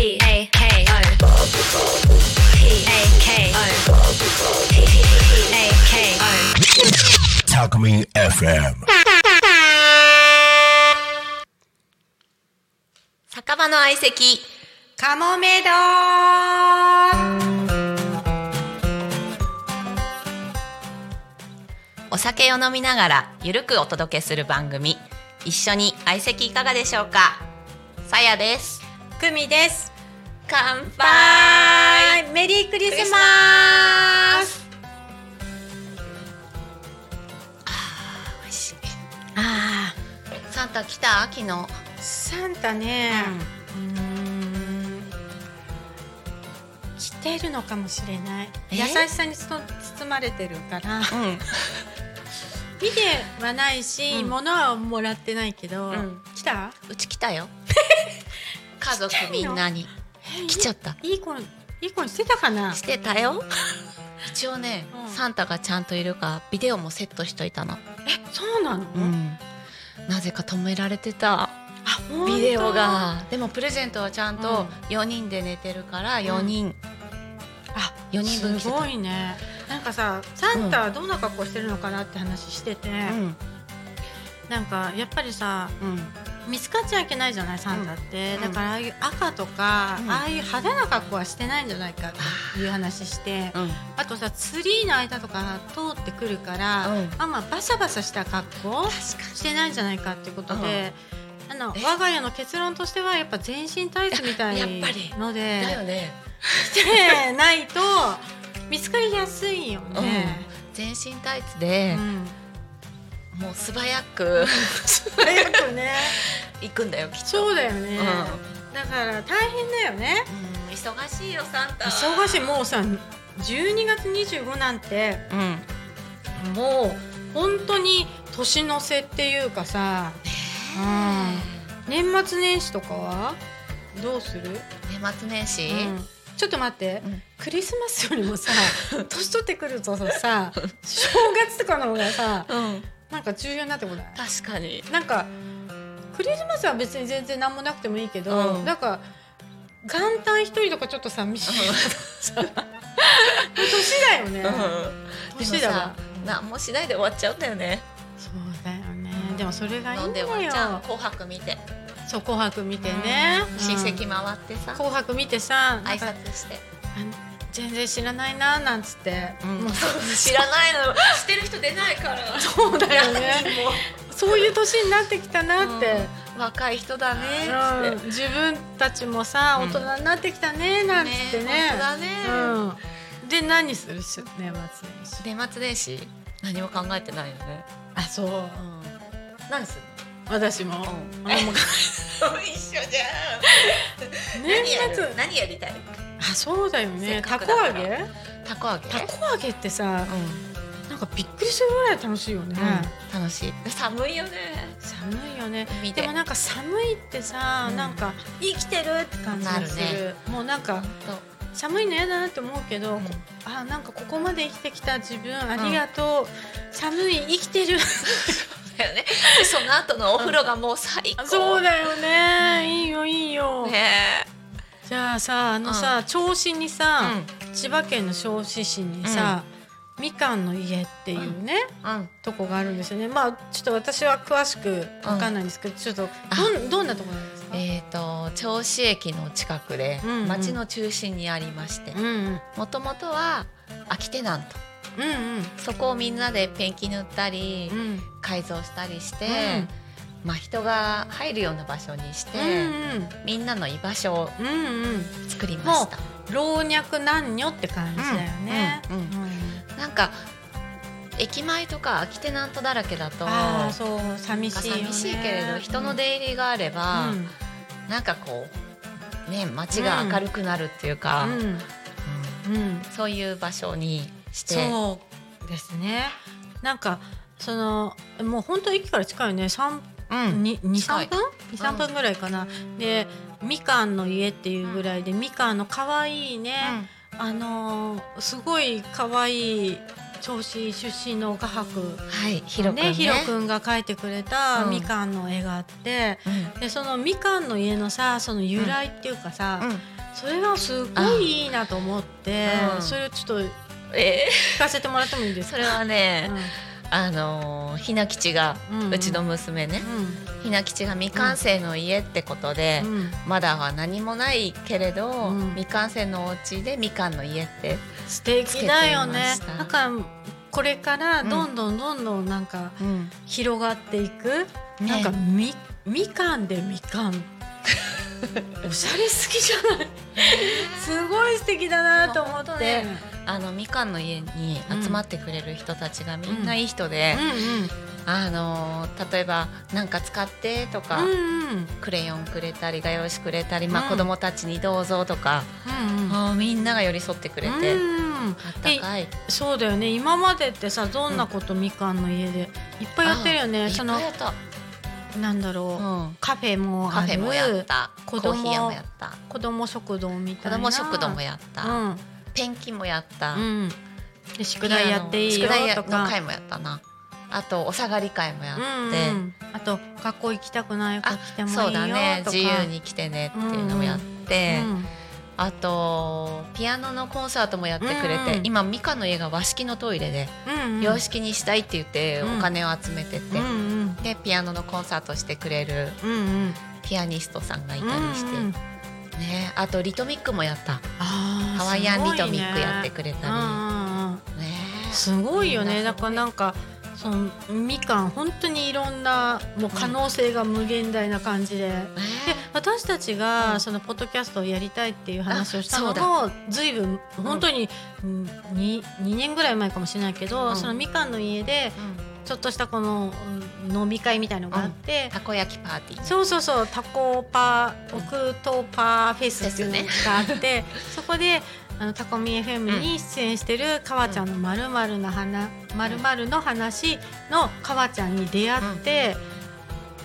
P A K O P A K O P A K O Talkme FM. 酒場の相席カモメドお酒を飲みながらゆるくお届けする番組。一緒に相席いかがでしょうか？さやです。クミです乾バイメリークリスマス。美味しい。あサンタ来た？昨日。ーサンタね。うーん。来てるのかもしれない。え？優しさに包まれてるから。うん。見てはないし、うん。物はもらってないけど、うん。来た？うち来たよ。家族みんなに。え来ちゃった。いい子いい子にしてたかな？してたよ。一応ね、うん。サンタがちゃんといるかビデオもセットしといたの。えそうなの、うん。なぜか止められてた。ビデオが。でもプレゼントはちゃんとうん。4人で寝てるから4人、あ4人分すごいね。なんかさサンタはどんな格好してるのかなって話してて、うん。なんかやっぱりさうん見つかっちゃいけないじゃないサンタって、うん。だからああいう赤とか、うん。ああいう派手な格好はしてないんじゃないかっていう話して、うん。あとさツリーの間とか通ってくるから、うん。あんまバサバサした格好してないんじゃないかっていうことで、あのえ？我が家の結論としてはやっぱ全身タイツみたいのでしてないと見つかりやすいよね。全身タイツでう、ん。もう素早く。早くね 行くんだよきっと。そうだよね、うだから大変だよね。うん。忙しいよサンタ。忙しい。もうさ12月25なんてうん。もう本当に年の瀬っていうかさ、うん、年末年始とかはどうする、年末年始、うん。ちょっと待って、うん。クリスマスよりもさ 年取ってくるとさ 正月とかの方がさうん、なんか重要になってこない？確かに。なんかクリスマスは別に全然何もなくてもいいけど、うん。なんか元旦一人とかちょっと寂しい年だよね、年だわ。さ何もしないで終わっちゃうんだよね。そうだよね。でもそれがいいんだ飲んで終わっちゃうよ紅白見て、そう紅白見てね、うん。親戚回ってさ、紅白見てさなん挨か拶して、あの全然知らないななんつって、もう知らないの。してる人出ないから。そうだよね そういう年になってきたなって、若い人だね。うん。っつって。自分たちもさうん。大人になってきたねなんつってね。ねだね。うん、で何する？し年末年始。年末年始？何も考えてないよね、あそう。何する？私も、の、あもう 一緒じゃん。年末。何やりたいあそうだよせねったこ揚げ？たこ揚げ？たこ揚げってさうなんかびっくりするぐらい楽しいよね、ん、楽しい。寒いよね。寒いよね。海ででもなんか寒いってさ、うん。なんか生きてるって感じがする、なるもうなんか寒いの嫌だなって思うけど、うん。こあなんかここまで生きてきた自分ありがとう、寒い生きてる。だよね。でその後のお風呂がもう最高。そうだよね、いいよいいよ、ねじゃあさあのさ、銚子にさ、う千葉県の銚子市にさ、みかんの家っていうね、うん。とこがあるんですよね。まあちょっと私は詳しくわかんないんですけど、ちょっとどんどんなとこなんですか、えー、と銚子駅の近くでうんうん。町の中心にありましてうんうん。もともとは空きテナントうん。そこをみんなでペンキ塗ったりうん。うん改造したりして、まあ、人が入るような場所にして、うんみんなの居場所をうんうん。うん作りました。老若男女って感じだよね。うんうんなんか駅前とか空きテナントだらけだとそう寂しいよね。寂しいけれど人の出入りがあれば、うんなんかこうね街が明るくなるっていうか、うんうんうんそういう場所にしてそうですね。なんかそのもう本当駅から近いよね。三うんに二近い三分？二三分ぐらいかな。でみかんの家っていうぐらいでみかんの可愛いね。あのーすごい可愛い銚子出身の画伯。はいひろくんね。ねひろくんが描いてくれたうん。みかんの絵があって、うん。でそのみかんの家のさその由来っていうかさ、うん。それがすごいいいなと思って、うん。それをちょっと聞えかせてもらってもいいですか？れはね、うんあのーひな吉が、ううんちの娘ね、うひな吉が未完成の家ってことで、まだは何もないけれど、うん。未完成のお家でみかんの家って素敵だよね。なんかこれからどんどんどんどんなんかうん。広がっていく、ね。なんかみみかんでみかん。おしゃれすぎじゃない？すごい素敵だなと思本って、あのみかんの家に集まってくれる人たちがみんないい人で、あのー例えば「なんか使って」とか、クレヨンくれたり画用紙くれたり、まあ、うん子供たちにどうぞとか、うみんなが寄り添ってくれて、うんあったかい。そうだよね。今までってさどんなことみかんの家でいっぱいやってるよね、そのなんだろう、うん。カフェもある。カフェもやった。コ子供ーヒー屋もやった。子供食堂み子たいな。供食堂もやった、うんペンキもやった、うん、で宿題やっていいよ宿題とかの会もやったな。あとお下がり会もやって、うんうん、あと学校行きたくない子あ来てもいいよそうだね。自由に来てねっていうのもやって、うん。あとピアノのコンサートもやってくれて、うん今ミカの家が和式のトイレで、うんうん。洋式にしたいって言ってうん。お金を集めてて、うんうん。でピアノのコンサートしてくれるうんうん。ピアニストさんがいたりして、うんうん。ね。あとリトミックもやった。あーハワイアンリトミックやってくれたりすごいよねだからなんかそのみかん本当にいろんなもう可能性が無限大な感じで。ねで私たちが、そのポッドキャストをやりたいっていう話をしたのもずいぶん本当に、うん、2, 2年ぐらい前かもしれないけど、うんそのみかんの家でうんちょっとしたこのうん飲み会みたいのがあって、たこ焼きパーティー。ねそうそうそうタコパーオクトパーフェスっていうのがあって、そこであのタコミ FM に出演してるかわちゃんのまるまるな話まるまるの話のかわちゃんに出会って、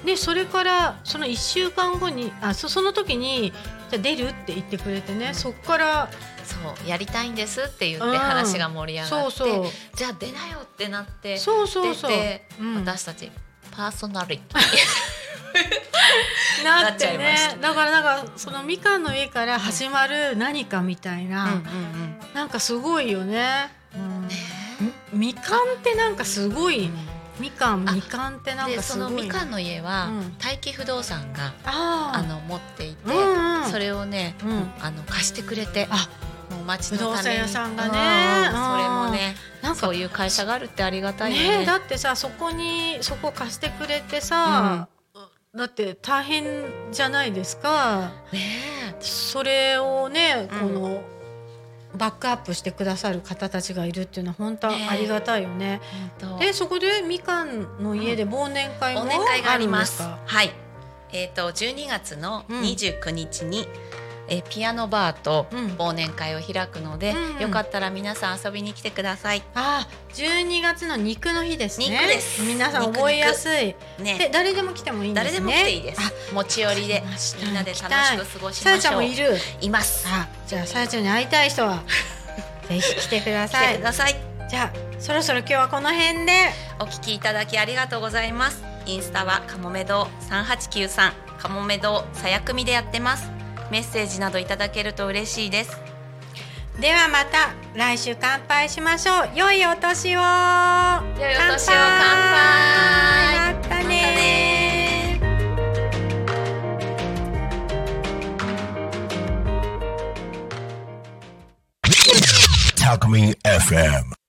でそれからその1週間後にあそその時にじゃあ出るって言ってくれてね、そっからそうやりたいんですって言ってうん話が盛り上がって、そうそう。じゃあ出なよってなってそうそうそう、私たちパーソナリティ。なっていましたね。だからなんかそのみかんの家から始まる何かみたいな、うんうんうん。なんかすごいよね。うん。ね。みみかんってなんかすごい、みかんあみかんってなんかすごい。のみかんの家は、うん。大気不動産があの持っていて、うんうん。それをね、うん。あの貸してくれて。あ町のために不動産屋さんがね。うんうんそれもねなんかそういう会社があるってありがたいよね。ねえだってさそこにそこ貸してくれてさ、だって大変じゃないですか。ねそれをねうん。この、バックアップしてくださる方たちがいるっていうのは本当ありがたいよね。でそこでみかんの家で忘年会も忘年会があります。はい。えっ、と12月のうん。29日に、えーピアノバーとうん忘年会を開くので、うんよかったら皆さん遊びに来てください。あ12月の肉の日ですね肉です皆さん覚えやすいでね、誰でも来てもいいんですね誰でも来ていいですあ。持ち寄りでみんなで楽しく過ごしさやましょう。ちゃんもいるいます。あじゃあさやちゃんに会いたい人は ぜひ来てくだ来さいてください。じゃあそろそろ今日はこの辺でお聞きいただきありがとうございます。インスタはかもめ堂三八九三かもめ堂さや組でやってます。メッセージなどいただけると嬉しいです。ではまた来週乾杯しましょう。良いお年を。良いお年を乾杯。またね。タクミ FM